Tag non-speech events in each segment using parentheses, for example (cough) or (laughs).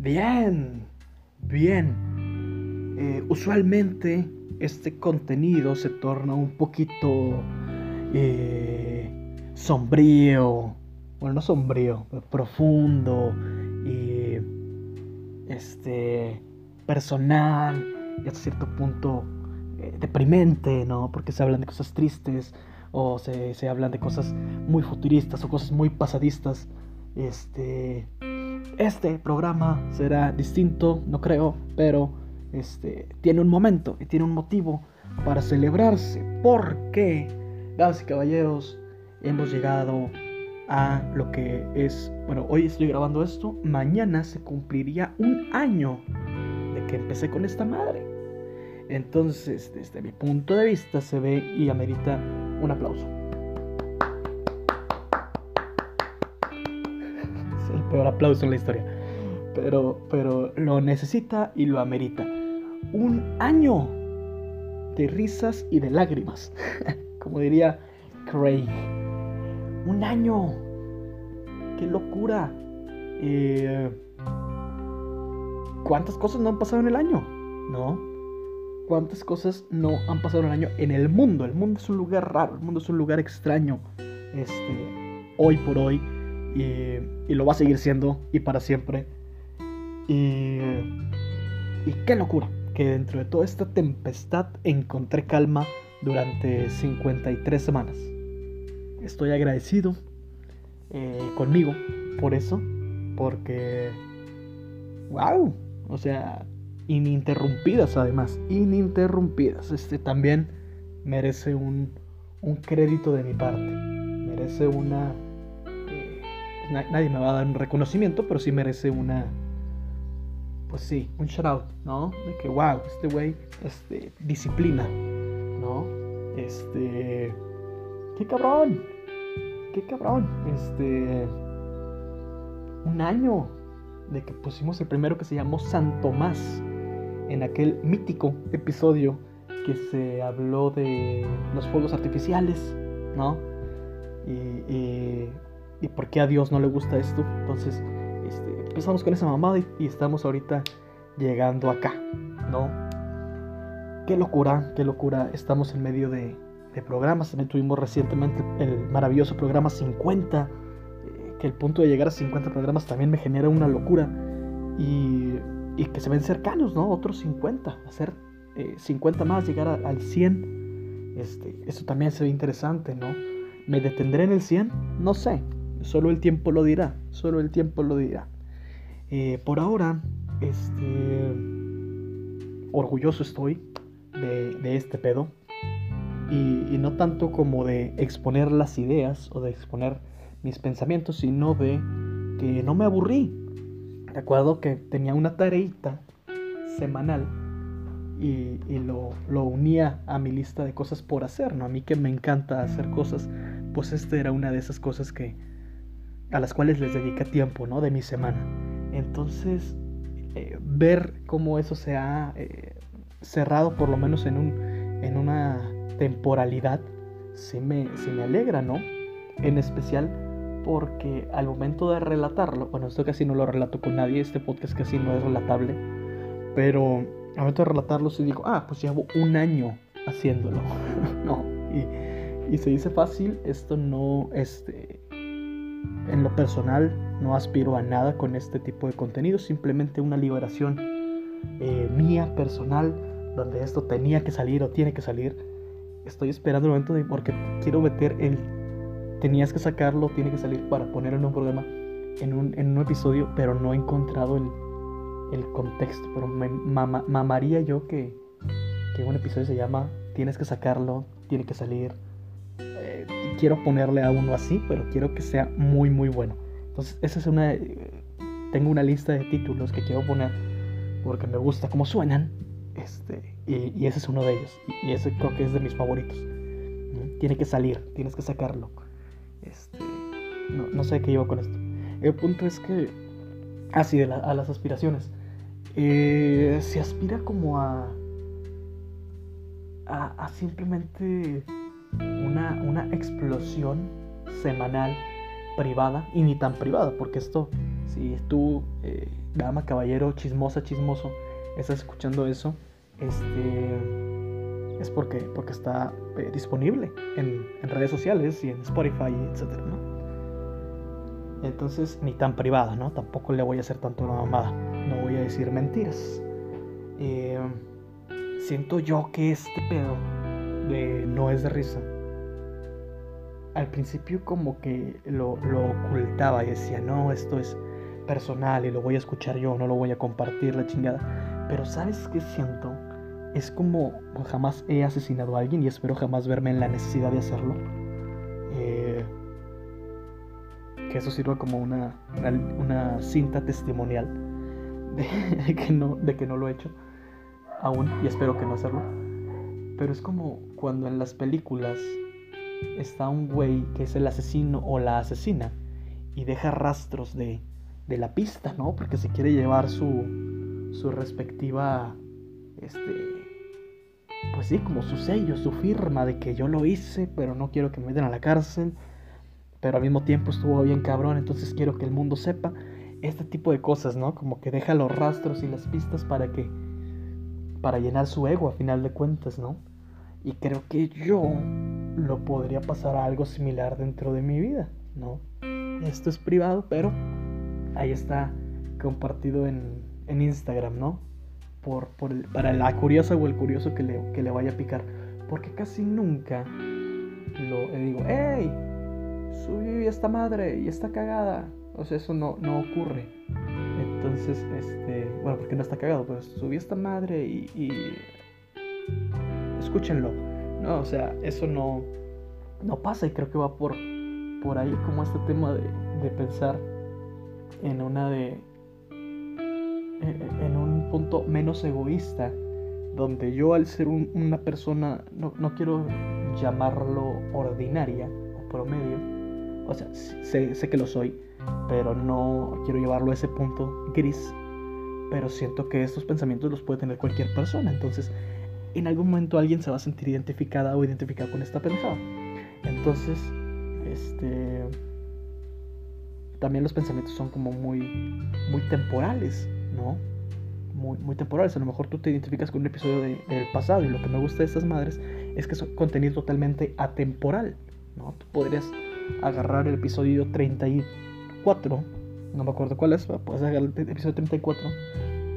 Bien, bien. Eh, usualmente este contenido se torna un poquito eh, sombrío, bueno, no sombrío, profundo y este personal y hasta cierto punto eh, deprimente, ¿no? Porque se hablan de cosas tristes o se, se hablan de cosas muy futuristas o cosas muy pasadistas. Este, este programa será distinto, no creo, pero este, tiene un momento y tiene un motivo para celebrarse. Porque, damas y caballeros, hemos llegado a lo que es, bueno, hoy estoy grabando esto, mañana se cumpliría un año de que empecé con esta madre. Entonces, desde mi punto de vista, se ve y amerita un aplauso. Peor aplauso en la historia. Pero, pero lo necesita y lo amerita. Un año de risas y de lágrimas. (laughs) Como diría Craig. Un año. ¡Qué locura! Eh, ¿Cuántas cosas no han pasado en el año? ¿No? ¿Cuántas cosas no han pasado en el año en el mundo? El mundo es un lugar raro, el mundo es un lugar extraño. Este, hoy por hoy. Y, y lo va a seguir siendo y para siempre. Y, y qué locura que dentro de toda esta tempestad encontré calma durante 53 semanas. Estoy agradecido eh, conmigo por eso, porque, wow, o sea, ininterrumpidas además, ininterrumpidas. Este también merece un, un crédito de mi parte, merece una... na- nadie me va a dar un reconocimiento, pero sí merece una... Pues sí, un shout out, ¿no? De que, wow, este güey, este, disciplina, ¿no? Este... ¡Qué cabrón! ¡Qué cabrón! Este... Un año de que pusimos el primero que se llamó San Tomás en aquel mítico episodio que se habló de los fuegos artificiales, ¿no? Y, y por qué a Dios no le gusta esto. Entonces, este, empezamos con esa mamada y, estamos ahorita llegando acá, ¿no? Qué locura, qué locura. Estamos en medio de, programas. También tuvimos recientemente el maravilloso programa 50. eh, Que el punto de llegar a 50 programas también me genera una locura. Y, y que se ven cercanos, ¿no? Otros 50. Hacer eh, 50 más, llegar al 100. Este, eso también se ve interesante, ¿no? ¿Me detendré en el 100? No sé. Solo el tiempo lo dirá. Solo el tiempo lo dirá. Eh, por ahora, este. Orgulloso estoy de, este pedo. Y, no tanto como de exponer las ideas o de exponer mis pensamientos, sino de que no me aburrí. Recuerdo que tenía una tareita semanal y, lo unía a mi lista de cosas por hacer, ¿no? A mí que me encanta hacer cosas, pues esta era una de esas cosas que a las cuales les dedica tiempo, ¿no? De mi semana. Entonces, eh, ver cómo eso se ha eh, cerrado por lo menos en, un, en una temporalidad, sí me, sí me alegra, ¿no? En especial porque al momento de relatarlo, bueno, esto casi no lo relato con nadie, este podcast casi no es relatable, pero al momento de relatarlo sí digo, ah, pues llevo un año haciéndolo, (laughs) no, y, y se dice fácil, esto no, este, en lo personal, no aspiro a nada con este tipo de contenido, simplemente una liberación eh, mía, personal, donde esto tenía que salir o tiene que salir. Estoy esperando el momento de porque quiero meter el tenías que sacarlo, tiene que salir para ponerlo en un programa, en un, en un episodio, pero no he encontrado el, el contexto. Pero mamaría yo que, que un episodio se llama Tienes que sacarlo, tiene que salir. Eh, quiero ponerle a uno así, pero quiero que sea muy, muy bueno. Entonces, esa es una. Tengo una lista de títulos que quiero poner porque me gusta cómo suenan. Este, y, ese es uno de ellos. Y, ese creo que es de mis favoritos. ¿no? Tiene que salir, tienes que sacarlo. Este, no, no sé qué llevo con esto. El punto es que. Ah, sí, de la- a las aspiraciones. Eh, se aspira como. A, a simplemente una, una explosión semanal privada y ni tan privada, porque esto, si tú eh, dama, caballero, chismosa, chismoso, estás escuchando eso, este es porque, porque está eh, disponible en, redes sociales y en Spotify, etcétera, ¿no? Entonces, ni tan privada, ¿no? Tampoco le voy a hacer tanto una mamada. No voy a decir mentiras. Eh, siento yo que este pedo de no es de risa. Al principio como que lo, lo ocultaba y decía, no, esto es personal y lo voy a escuchar yo, no lo voy a compartir, la chingada. Pero ¿sabes qué siento? Es como jamás he asesinado a alguien y espero jamás verme en la necesidad de hacerlo. Eh, que eso sirva como una, una, cinta testimonial (laughs) de, que no, de que no lo he hecho aún y espero que no hacerlo. Pero es como cuando en las películas está un güey que es el asesino o la asesina y deja rastros de, de la pista, ¿no? Porque se quiere llevar su, su respectiva, este, pues sí, como su sello, su firma de que yo lo hice, pero no quiero que me metan a la cárcel, pero al mismo tiempo estuvo bien cabrón, entonces quiero que el mundo sepa este tipo de cosas, ¿no? Como que deja los rastros y las pistas para que, para llenar su ego a final de cuentas, ¿no? Y creo que yo lo podría pasar a algo similar dentro de mi vida, ¿no? Esto es privado, pero ahí está compartido en, en Instagram, ¿no? Por, por para la curiosa o el curioso que le, que le vaya a picar. Porque casi nunca lo digo, ¡Ey! Subí esta madre y está cagada. O sea, eso no, no ocurre. Entonces, este. Bueno, porque no está cagado, pues subí esta madre y escúchenlo. No, o sea, eso no, no pasa y creo que va por, por ahí como este tema de, de pensar en una de... en un punto menos egoísta, donde yo al ser una persona, no, no, quiero llamarlo ordinaria o promedio, o sea, sé, sé que lo soy, pero no quiero llevarlo a ese punto gris, pero siento que estos pensamientos los puede tener cualquier persona, entonces en algún momento alguien se va a sentir identificada o identificado con esta pensada. Entonces, este también los pensamientos son como muy muy temporales, ¿no? Muy, muy temporales. A lo mejor tú te identificas con un episodio del pasado y lo que me gusta de estas madres es que son contenido totalmente atemporal, ¿no? Tú podrías agarrar el episodio 34, no me acuerdo cuál es, puedes agarrar el episodio 34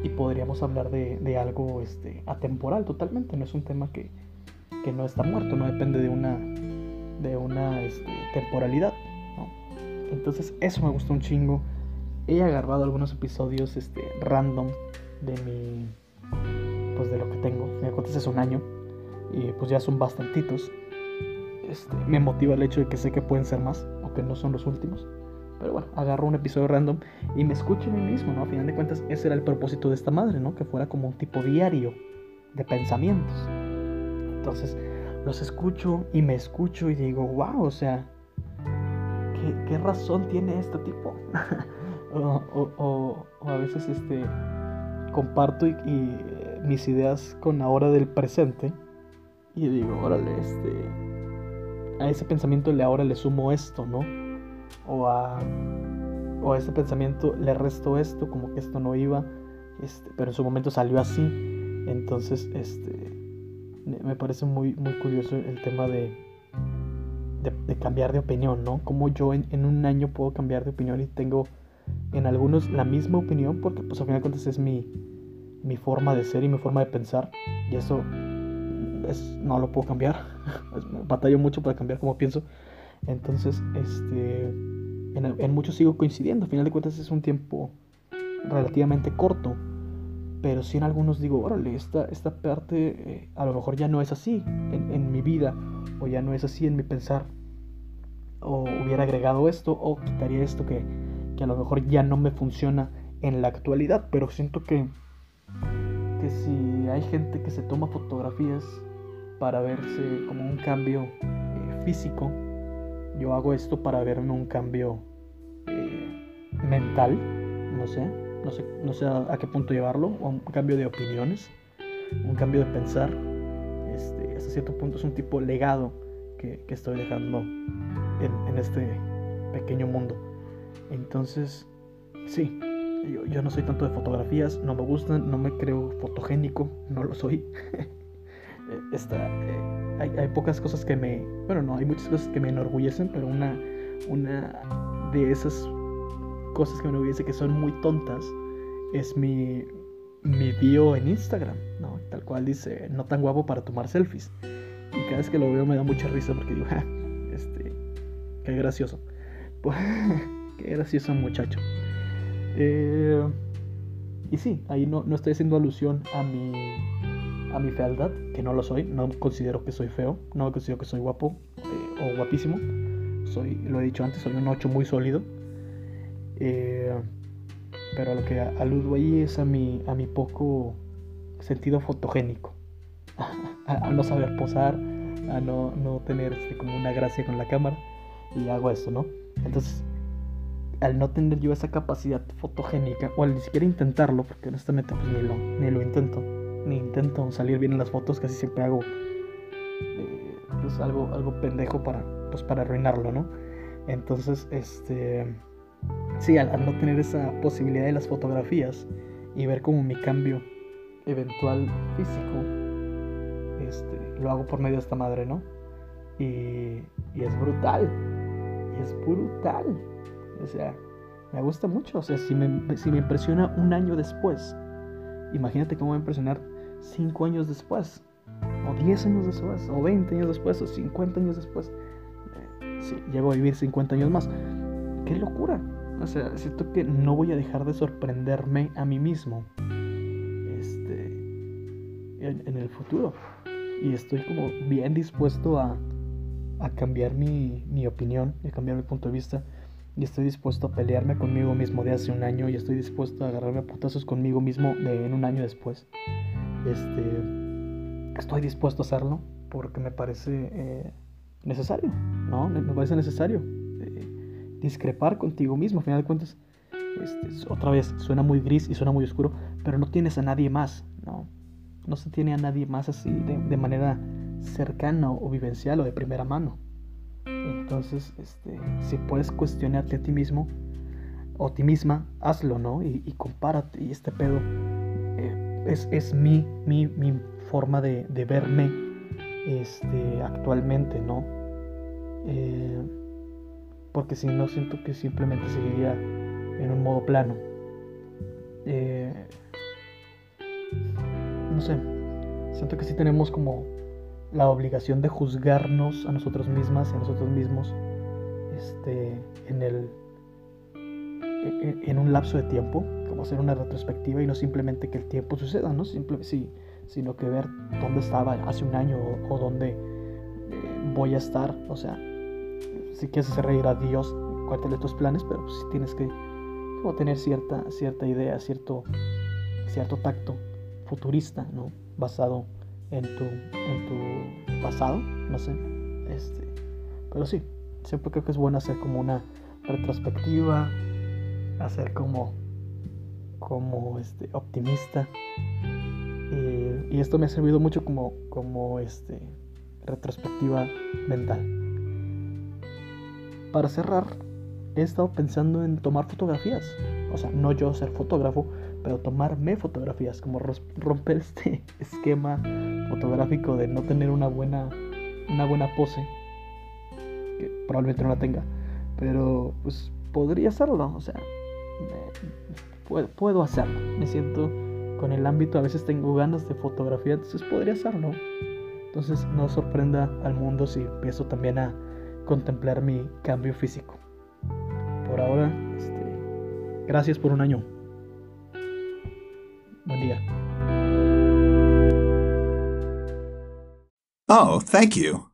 y podríamos hablar de, algo este, atemporal totalmente, no es un tema que, no está muerto, no depende de una, de una este, temporalidad. Entonces eso me gustó un chingo. He agarrado algunos episodios este, random de mi... Pues de lo que tengo. Me cuentas es un año. Y pues ya son bastantitos. Este, me motiva el hecho de que sé que pueden ser más. O que no son los últimos. Pero bueno, agarro un episodio random y me escucho a mí mismo, ¿no? A final de cuentas, ese era el propósito de esta madre, ¿no? Que fuera como un tipo diario de pensamientos. Entonces, los escucho y me escucho y digo, wow, o sea, ¿qué, razón tiene este tipo? (laughs) o, a veces este, comparto y, eh, mis ideas con ahora del presente y digo, órale, este, a ese pensamiento le ahora le sumo esto, ¿no? O a, o ese pensamiento le resto esto, como que esto no iba, este, pero en su momento salió así. Entonces, este, me parece muy, muy curioso el tema de, de, cambiar de opinión, ¿no? Como yo en, un año puedo cambiar de opinión y tengo en algunos la misma opinión, porque pues al final de cuentas es mi, mi forma de ser y mi forma de pensar, y eso es, no lo puedo cambiar. (laughs) Batallo mucho para cambiar como pienso. Entonces, este, en, muchos sigo coincidiendo. Al final de cuentas es un tiempo relativamente corto. Pero sí en algunos digo, órale, esta, esta parte eh, a lo mejor ya no es así en, mi vida. O ya no es así en mi pensar. O hubiera agregado esto o quitaría esto que, que a lo mejor ya no me funciona en la actualidad. Pero siento que, que si hay gente que se toma fotografías para verse como un cambio eh, físico, yo hago esto para verme un cambio eh, mental, no sé, no sé, no sé a, qué punto llevarlo, o un cambio de opiniones, un cambio de pensar. Este, hasta cierto punto es un tipo legado que, estoy dejando en, este pequeño mundo. Entonces, sí, Yo, no soy tanto de fotografías, no me gustan, no me creo fotogénico, no lo soy. (laughs) Está, eh, hay, hay, pocas cosas que me... Bueno, no, hay muchas cosas que me enorgullecen, pero una, una de esas cosas que me enorgullece que son muy tontas es mi, mi bio en Instagram, ¿no? Tal cual dice, no tan guapo para tomar selfies. Y cada vez que lo veo me da mucha risa porque digo, (laughs) ja, este, qué gracioso. (laughs) qué gracioso muchacho. Eh, y sí, ahí no, no, estoy haciendo alusión a mi, a mi fealdad, que no lo soy, no considero que soy feo, no considero que soy guapo eh, o guapísimo. Soy, lo he dicho antes, soy un 8 muy sólido. Eh, pero a lo que aludo ahí es a mi, a mi poco sentido fotogénico. (laughs) a, no saber posar, a no, no tener este, como una gracia con la cámara. Y hago eso, ¿no? Entonces, al no tener yo esa capacidad fotogénica, o al ni siquiera intentarlo, porque honestamente pues ni lo, ni lo intento, ni intento salir bien en las fotos, casi siempre hago eh, pues algo, algo pendejo para, pues para arruinarlo, ¿no? Entonces, este sí, al, no tener esa posibilidad de las fotografías y ver como mi cambio eventual físico, este, lo hago por medio de esta madre, ¿no? Y, y es brutal, y es brutal. O sea, me gusta mucho. O sea, si me, si me impresiona un año después, imagínate cómo va a impresionar cinco años después, o 10 años después, o 20 años después, o 50 años después. Eh, si llego a vivir 50 años más. ¡Qué locura! O sea, siento que no voy a dejar de sorprenderme a mí mismo este, en, el futuro. Y estoy como bien dispuesto a, a cambiar mi, mi opinión, a cambiar mi punto de vista. Y estoy dispuesto a pelearme conmigo mismo de hace un año. Y estoy dispuesto a agarrarme a putazos conmigo mismo de en un año después. Este, estoy dispuesto a hacerlo porque me parece eh, necesario, ¿no? Me parece necesario discrepar contigo mismo. Al final de cuentas, este, otra vez, suena muy gris y suena muy oscuro, pero no tienes a nadie más, ¿no? No se tiene a nadie más así de, manera cercana o vivencial o de primera mano. Entonces, este, si puedes cuestionarte a ti mismo o a ti misma, hazlo, ¿no? Y, y compárate. Y este pedo eh, es, es mi, mi, mi, forma de, de verme este, actualmente, ¿no? Eh, porque si no siento que simplemente seguiría en un modo plano. Eh, no sé, siento que sí tenemos como la obligación de juzgarnos a nosotros mismas y a nosotros mismos este, en, el, en, un lapso de tiempo, como hacer una retrospectiva y no simplemente que el tiempo suceda, ¿no? Simple, sí, sino que ver dónde estaba hace un año o, dónde eh, voy a estar, o sea, si quieres hacer reír a Dios, cuéntale tus planes, pero pues tienes que tener cierta, cierta idea, cierto, cierto tacto futurista, ¿no? Basado en tu, en tu pasado, no sé. Este, pero sí, siempre creo que es bueno hacer como una retrospectiva, hacer como, como este, optimista. Y, y esto me ha servido mucho como, como este, retrospectiva mental. Para cerrar, he estado pensando en tomar fotografías. O sea, no yo ser fotógrafo, pero tomarme fotografías, como romper este (laughs) esquema fotográfico de no tener una buena, una buena pose, que probablemente no la tenga, pero pues podría hacerlo, o sea, puedo, puedo hacerlo. Me siento con el ámbito, a veces tengo ganas de fotografía, entonces podría hacerlo. Entonces no sorprenda al mundo si empiezo también a contemplar mi cambio físico. Por ahora, este, gracias por un año. Buen día. Oh, thank you.